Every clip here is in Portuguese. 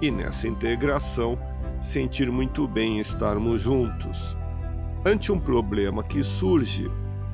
e nessa integração sentir muito bem estarmos juntos. Ante um problema que surge,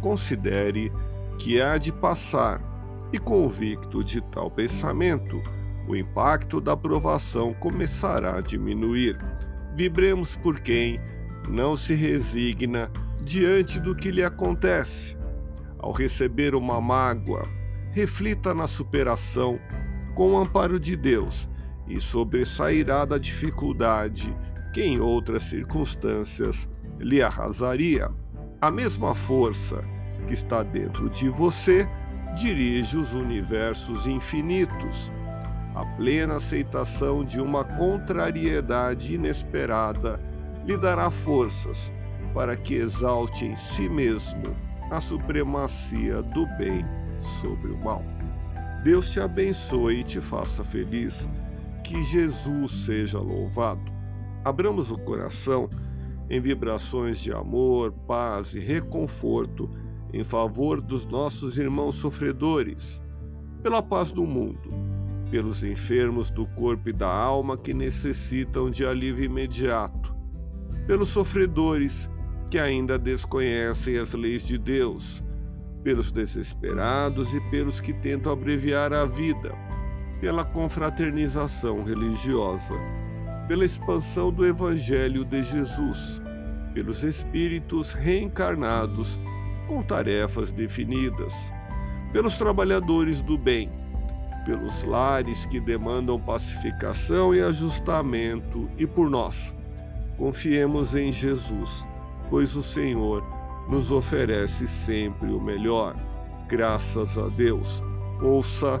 considere que há de passar e, convicto de tal pensamento, o impacto da provação começará a diminuir. Vibremos por quem não se resigna diante do que lhe acontece. Ao receber uma mágoa, reflita na superação com o amparo de Deus e sobressairá da dificuldade que em outras circunstâncias lhe arrasaria. A mesma força que está dentro de você dirige os universos infinitos. A plena aceitação de uma contrariedade inesperada lhe dará forças para que exalte em si mesmo a supremacia do bem sobre o mal. Deus te abençoe e te faça feliz. Que Jesus seja louvado. Abramos o coração em vibrações de amor, paz e reconforto em favor dos nossos irmãos sofredores, pela paz do mundo, pelos enfermos do corpo e da alma que necessitam de alívio imediato, pelos sofredores que ainda desconhecem as leis de Deus, pelos desesperados e pelos que tentam abreviar a vida, pela confraternização religiosa pela expansão do Evangelho de Jesus, pelos espíritos reencarnados com tarefas definidas, pelos trabalhadores do bem, pelos lares que demandam pacificação e ajustamento e por nós. Confiemos em Jesus, pois o Senhor nos oferece sempre o melhor. Graças a Deus. Ouça